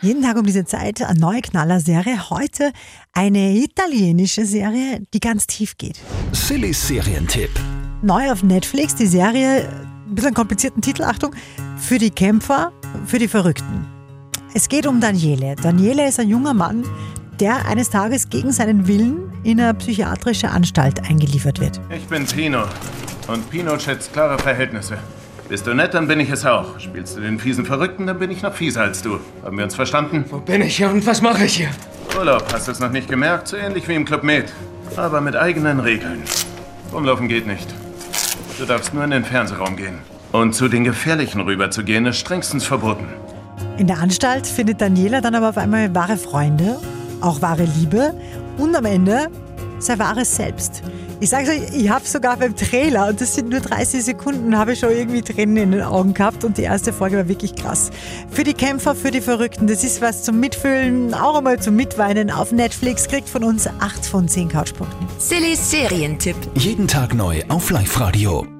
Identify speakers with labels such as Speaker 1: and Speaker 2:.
Speaker 1: Jeden Tag um diese Zeit eine neue Knallerserie. Heute eine italienische Serie, die ganz tief geht.
Speaker 2: Sillys Serientipp.
Speaker 1: Neu auf Netflix die Serie, ein bisschen komplizierten Titel, Achtung, für die Kämpfer, für die Verrückten. Es geht um Daniele. Daniele ist ein junger Mann, der eines Tages gegen seinen Willen in eine psychiatrische Anstalt eingeliefert wird.
Speaker 3: Ich bin Pino. Und Pino schätzt klare Verhältnisse. Bist du nett, dann bin ich es auch. Spielst du den fiesen Verrückten, dann bin ich noch fieser als du. Haben wir uns verstanden?
Speaker 4: Wo bin ich hier und was mache ich hier?
Speaker 3: Urlaub, hast du es noch nicht gemerkt? So ähnlich wie im Club Med. Aber mit eigenen Regeln. Rumlaufen geht nicht. Du darfst nur in den Fernsehraum gehen. Und zu den Gefährlichen rüberzugehen, ist strengstens verboten.
Speaker 1: In der Anstalt findet Daniela dann aber auf einmal wahre Freunde, auch wahre Liebe und am Ende sein wahres Selbst. Ich sage euch, ich habe sogar beim Trailer, und das sind nur 30 Sekunden, habe ich schon irgendwie Tränen in den Augen gehabt und die erste Folge war wirklich krass. Für die Kämpfer, für die Verrückten, das ist was zum Mitfühlen, auch einmal zum Mitweinen auf Netflix, kriegt von uns 8 von 10 Couchpunkten.
Speaker 5: Sillys Serientipp.
Speaker 2: Jeden Tag neu auf Live-Radio.